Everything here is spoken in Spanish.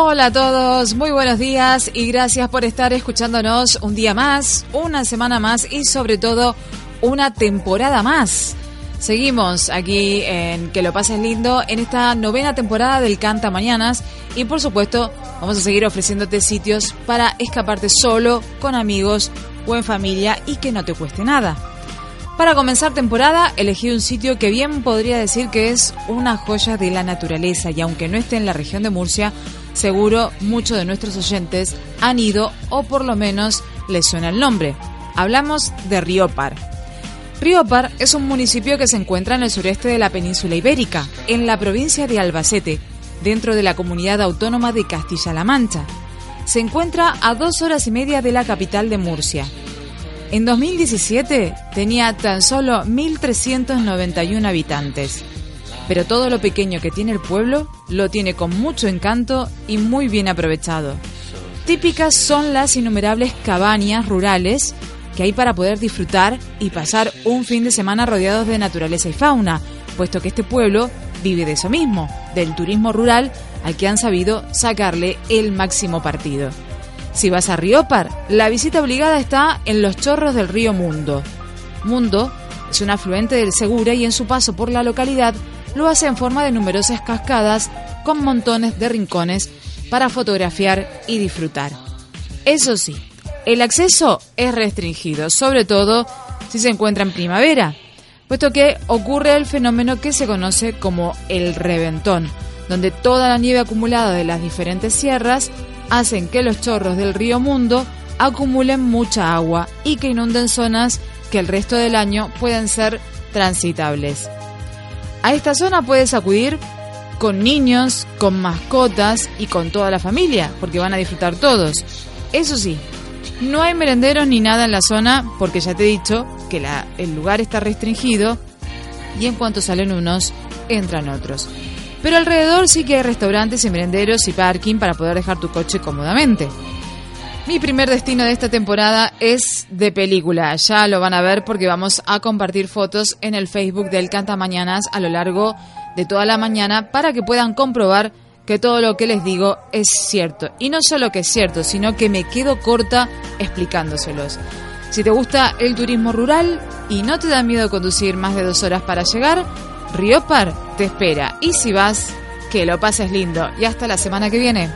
Hola a todos, muy buenos días y gracias por estar escuchándonos un día más, una semana más y sobre todo una temporada más. Seguimos aquí en Que lo pases lindo en esta novena temporada del Canta Mañanas y por supuesto vamos a seguir ofreciéndote sitios para escaparte solo, con amigos o en familia y que no te cueste nada. Para comenzar temporada elegí un sitio que bien podría decir que es una joya de la naturaleza y aunque no esté en la región de Murcia, Seguro muchos de nuestros oyentes han ido o por lo menos les suena el nombre. Hablamos de Riópar. Riópar es un municipio que se encuentra en el sureste de la península ibérica, en la provincia de Albacete, dentro de la comunidad autónoma de Castilla-La Mancha. Se encuentra a dos horas y media de la capital de Murcia. En 2017 tenía tan solo 1.391 habitantes pero todo lo pequeño que tiene el pueblo lo tiene con mucho encanto y muy bien aprovechado. Típicas son las innumerables cabañas rurales que hay para poder disfrutar y pasar un fin de semana rodeados de naturaleza y fauna, puesto que este pueblo vive de eso mismo, del turismo rural al que han sabido sacarle el máximo partido. Si vas a Riópar, la visita obligada está en los chorros del río Mundo. Mundo es un afluente del Segura y en su paso por la localidad lo hace en forma de numerosas cascadas con montones de rincones para fotografiar y disfrutar. Eso sí, el acceso es restringido, sobre todo si se encuentra en primavera, puesto que ocurre el fenómeno que se conoce como el reventón, donde toda la nieve acumulada de las diferentes sierras hacen que los chorros del río Mundo acumulen mucha agua y que inunden zonas que el resto del año pueden ser transitables. A esta zona puedes acudir con niños, con mascotas y con toda la familia, porque van a disfrutar todos. Eso sí, no hay merenderos ni nada en la zona, porque ya te he dicho que el lugar está restringido y en cuanto salen unos, entran otros. Pero alrededor sí que hay restaurantes y merenderos y parking para poder dejar tu coche cómodamente. Mi primer destino de esta temporada es de película. Ya lo van a ver porque vamos a compartir fotos en el Facebook del Canta Mañanas a lo largo de toda la mañana para que puedan comprobar que todo lo que les digo es cierto. Y no solo que es cierto, sino que me quedo corta explicándoselos. Si te gusta el turismo rural y no te da miedo conducir más de dos horas para llegar, Riopar te espera. Y si vas, que lo pases lindo. Y hasta la semana que viene.